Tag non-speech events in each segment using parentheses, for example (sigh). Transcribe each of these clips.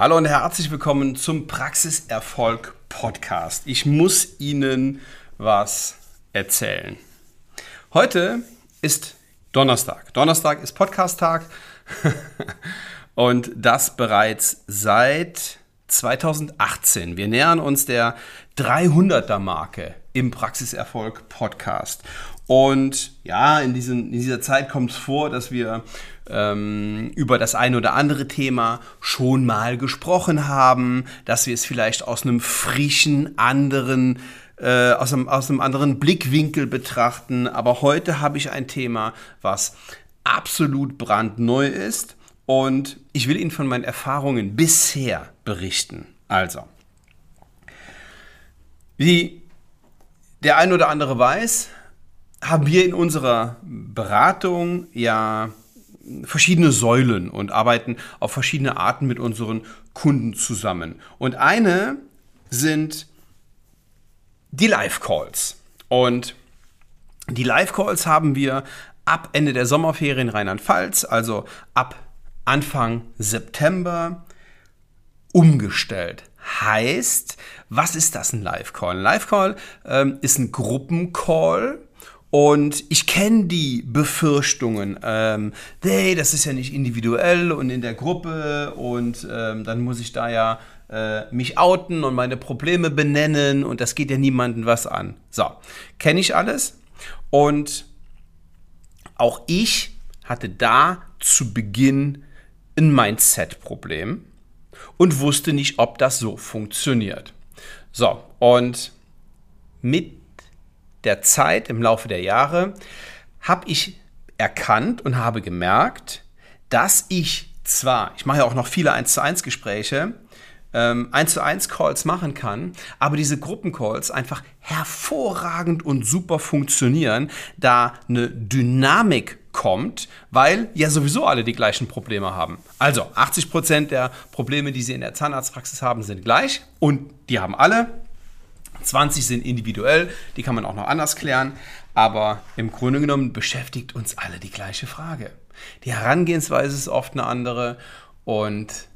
Hallo und herzlich willkommen zum Praxiserfolg Podcast. Ich muss Ihnen was erzählen. Heute ist Donnerstag. Donnerstag ist Podcast-Tag (laughs) und das bereits seit 2018. Wir nähern uns der 300er Marke im Praxiserfolg Podcast. Und ja, in, diesen, in dieser Zeit kommt es vor, dass wir ähm, über das eine oder andere Thema schon mal gesprochen haben, dass wir es vielleicht aus einem frischen, anderen, äh, aus, einem, aus einem anderen Blickwinkel betrachten. Aber heute habe ich ein Thema, was absolut brandneu ist. Und ich will Ihnen von meinen Erfahrungen bisher berichten. Also, wie der ein oder andere weiß, haben wir in unserer Beratung ja verschiedene Säulen und arbeiten auf verschiedene Arten mit unseren Kunden zusammen. Und eine sind die Live-Calls. Und die Live-Calls haben wir ab Ende der Sommerferien Rheinland-Pfalz, also ab Anfang September, umgestellt. Heißt, was ist das ein Live-Call? Ein Live-Call ähm, ist ein Gruppencall und ich kenne die Befürchtungen, ähm, hey, das ist ja nicht individuell und in der Gruppe und ähm, dann muss ich da ja äh, mich outen und meine Probleme benennen und das geht ja niemandem was an. So, kenne ich alles und auch ich hatte da zu Beginn ein Mindset-Problem und wusste nicht, ob das so funktioniert. So, und mit der Zeit, im Laufe der Jahre, habe ich erkannt und habe gemerkt, dass ich zwar, ich mache ja auch noch viele 1 zu 1 Gespräche, ähm, 1 zu 1 Calls machen kann, aber diese Gruppencalls einfach hervorragend und super funktionieren, da eine Dynamik kommt, weil ja sowieso alle die gleichen Probleme haben. Also 80 Prozent der Probleme, die Sie in der Zahnarztpraxis haben, sind gleich und die haben alle 20 sind individuell, die kann man auch noch anders klären, aber im Grunde genommen beschäftigt uns alle die gleiche Frage. Die Herangehensweise ist oft eine andere und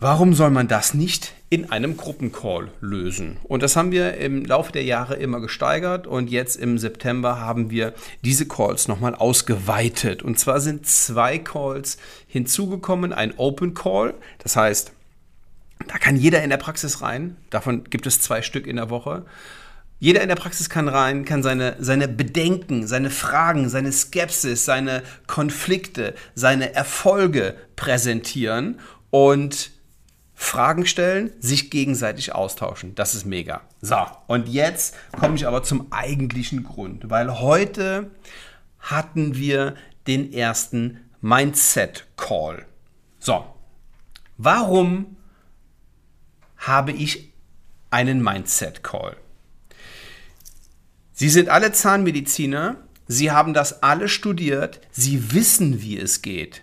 warum soll man das nicht in einem Gruppencall lösen? Und das haben wir im Laufe der Jahre immer gesteigert und jetzt im September haben wir diese Calls nochmal ausgeweitet. Und zwar sind zwei Calls hinzugekommen, ein Open Call, das heißt, da kann jeder in der Praxis rein. Davon gibt es zwei Stück in der Woche. Jeder in der Praxis kann rein, kann seine, seine Bedenken, seine Fragen, seine Skepsis, seine Konflikte, seine Erfolge präsentieren und Fragen stellen, sich gegenseitig austauschen. Das ist mega. So, und jetzt komme ich aber zum eigentlichen Grund, weil heute hatten wir den ersten Mindset Call. So, warum habe ich einen Mindset Call. Sie sind alle Zahnmediziner, Sie haben das alle studiert, Sie wissen, wie es geht.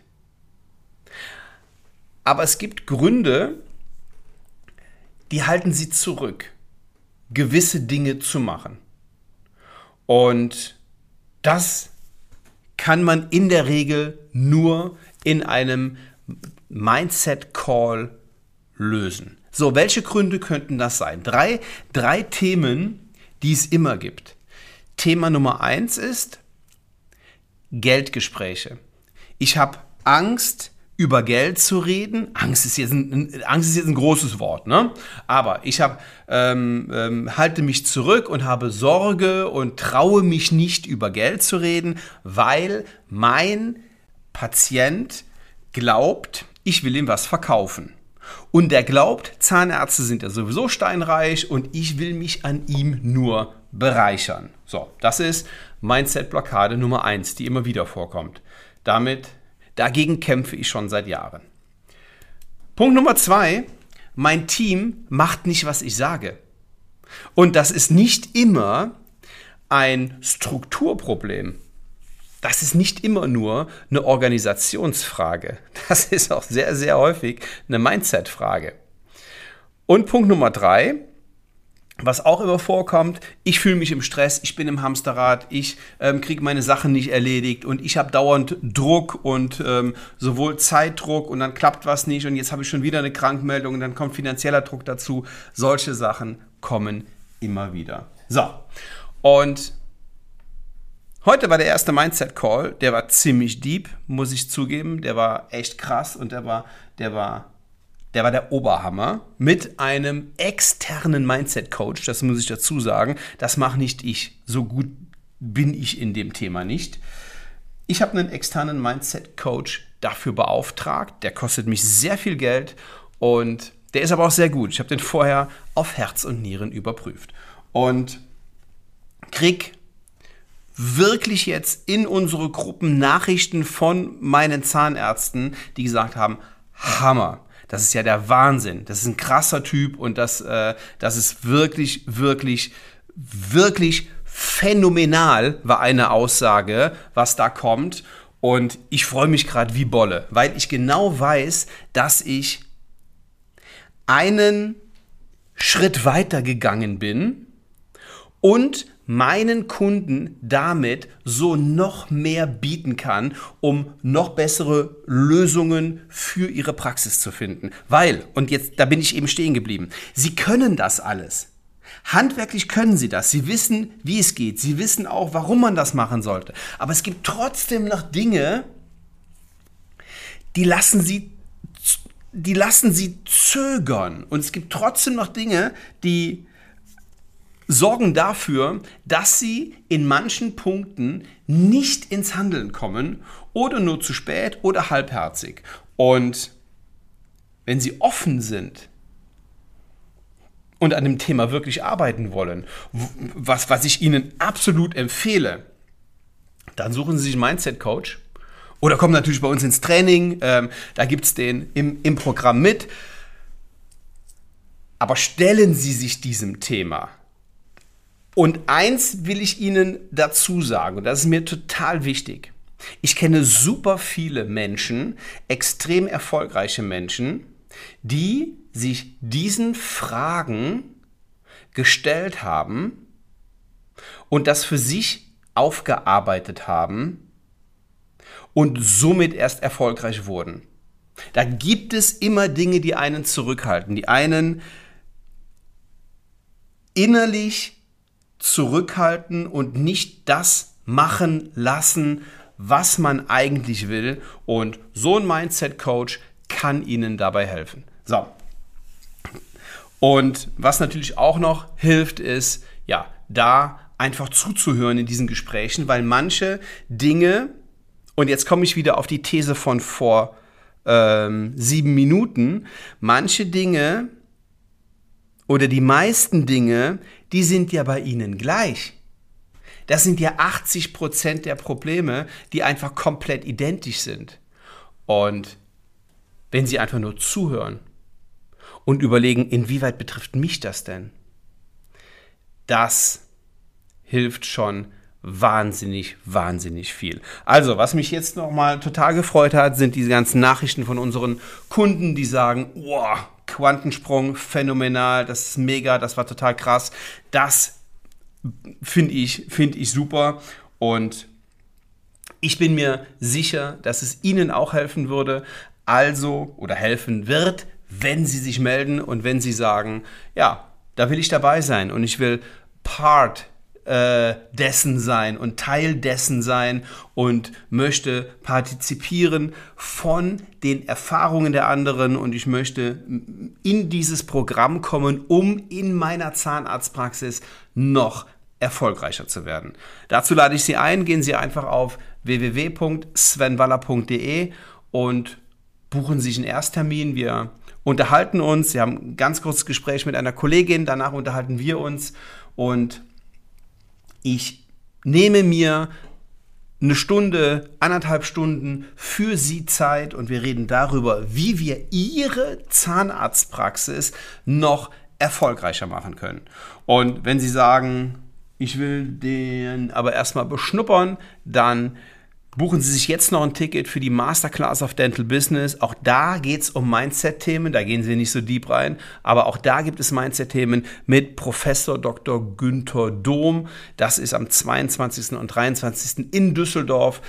Aber es gibt Gründe, die halten Sie zurück, gewisse Dinge zu machen. Und das kann man in der Regel nur in einem Mindset Call lösen. So, welche Gründe könnten das sein? Drei, drei Themen, die es immer gibt. Thema Nummer eins ist Geldgespräche. Ich habe Angst, über Geld zu reden. Angst ist jetzt ein, Angst ist jetzt ein großes Wort, ne? Aber ich habe ähm, ähm, halte mich zurück und habe Sorge und traue mich nicht über Geld zu reden, weil mein Patient glaubt, ich will ihm was verkaufen. Und der glaubt, Zahnärzte sind ja sowieso steinreich und ich will mich an ihm nur bereichern. So, das ist Mindset-Blockade Nummer eins, die immer wieder vorkommt. Damit, dagegen kämpfe ich schon seit Jahren. Punkt Nummer zwei, mein Team macht nicht, was ich sage. Und das ist nicht immer ein Strukturproblem das ist nicht immer nur eine Organisationsfrage. Das ist auch sehr, sehr häufig eine Mindset-Frage. Und Punkt Nummer drei, was auch immer vorkommt, ich fühle mich im Stress, ich bin im Hamsterrad, ich ähm, kriege meine Sachen nicht erledigt und ich habe dauernd Druck und ähm, sowohl Zeitdruck und dann klappt was nicht und jetzt habe ich schon wieder eine Krankmeldung und dann kommt finanzieller Druck dazu. Solche Sachen kommen immer wieder. So, und heute war der erste Mindset-Call, der war ziemlich deep, muss ich zugeben, der war echt krass und der war, der war der war der Oberhammer mit einem externen Mindset-Coach, das muss ich dazu sagen. Das mache nicht ich. So gut bin ich in dem Thema nicht. Ich habe einen externen Mindset-Coach dafür beauftragt. Der kostet mich sehr viel Geld und der ist aber auch sehr gut. Ich habe den vorher auf Herz und Nieren überprüft. Und krieg wirklich jetzt in unsere Gruppen Nachrichten von meinen Zahnärzten, die gesagt haben, Hammer. Das ist ja der Wahnsinn. Das ist ein krasser Typ und das, äh, das ist wirklich, wirklich, wirklich phänomenal, war eine Aussage, was da kommt. Und ich freue mich gerade wie Bolle, weil ich genau weiß, dass ich einen Schritt weiter gegangen bin und meinen Kunden damit so noch mehr bieten kann, um noch bessere Lösungen für ihre Praxis zu finden. Weil, und jetzt, da bin ich eben stehen geblieben, sie können das alles. Handwerklich können sie das. Sie wissen, wie es geht. Sie wissen auch, warum man das machen sollte. Aber es gibt trotzdem noch Dinge, die lassen sie die lassen sie zögern. Und es gibt trotzdem noch Dinge, die sorgen dafür, dass sie in manchen Punkten nicht ins Handeln kommen oder nur zu spät oder halbherzig. Und wenn sie offen sind und an dem Thema wirklich arbeiten wollen, was, was ich ihnen absolut empfehle, dann suchen sie sich einen Mindset-Coach oder kommen natürlich bei uns ins Training. Ähm, da gibt es den im, im Programm mit. Aber stellen Sie sich diesem Thema und eins will ich Ihnen dazu sagen, und das ist mir total wichtig. Ich kenne super viele Menschen, extrem erfolgreiche Menschen, die sich diesen Fragen gestellt haben und das für sich aufgearbeitet haben und somit erst erfolgreich wurden. Da gibt es immer Dinge, die einen zurückhalten, die einen innerlich zurückhalten und nicht das machen lassen, was man eigentlich will. Und so ein Mindset-Coach kann Ihnen dabei helfen. So. Und was natürlich auch noch hilft, ist, ja, da einfach zuzuhören in diesen Gesprächen, weil manche Dinge, und jetzt komme ich wieder auf die These von vor ähm, sieben Minuten, manche Dinge oder die meisten Dinge, die sind ja bei Ihnen gleich. Das sind ja 80 Prozent der Probleme, die einfach komplett identisch sind. Und wenn Sie einfach nur zuhören und überlegen, inwieweit betrifft mich das denn, das hilft schon wahnsinnig, wahnsinnig viel. Also, was mich jetzt nochmal total gefreut hat, sind diese ganzen Nachrichten von unseren Kunden, die sagen, wow, Quantensprung, phänomenal, das ist mega, das war total krass. Das finde ich, find ich super und ich bin mir sicher, dass es Ihnen auch helfen würde, also oder helfen wird, wenn Sie sich melden und wenn Sie sagen, ja, da will ich dabei sein und ich will Part äh, dessen sein und Teil dessen sein und möchte partizipieren von den Erfahrungen der anderen und ich möchte in dieses Programm kommen, um in meiner Zahnarztpraxis noch erfolgreicher zu werden. Dazu lade ich Sie ein, gehen Sie einfach auf www.svenwaller.de und buchen sich einen Ersttermin. Wir unterhalten uns, Sie haben ein ganz kurzes Gespräch mit einer Kollegin, danach unterhalten wir uns und ich nehme mir eine Stunde, anderthalb Stunden für Sie Zeit und wir reden darüber, wie wir Ihre Zahnarztpraxis noch erfolgreicher machen können. Und wenn Sie sagen, ich will den aber erstmal beschnuppern, dann Buchen Sie sich jetzt noch ein Ticket für die Masterclass of Dental Business. Auch da geht es um Mindset-Themen, da gehen Sie nicht so deep rein, aber auch da gibt es Mindset-Themen mit Professor Dr. Günther Dom. Das ist am 22. und 23. in Düsseldorf.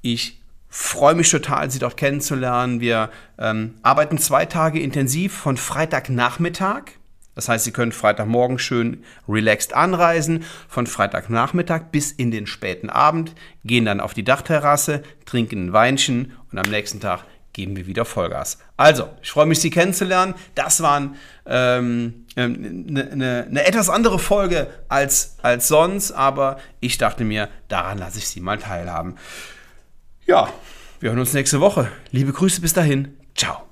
Ich freue mich total, Sie dort kennenzulernen. Wir ähm, arbeiten zwei Tage intensiv von Freitagnachmittag das heißt, Sie können Freitagmorgen schön relaxed anreisen, von Freitagnachmittag bis in den späten Abend, gehen dann auf die Dachterrasse, trinken ein Weinchen und am nächsten Tag geben wir wieder Vollgas. Also, ich freue mich, Sie kennenzulernen. Das war eine ähm, ne, ne, ne etwas andere Folge als, als sonst, aber ich dachte mir, daran lasse ich Sie mal teilhaben. Ja, wir hören uns nächste Woche. Liebe Grüße bis dahin. Ciao.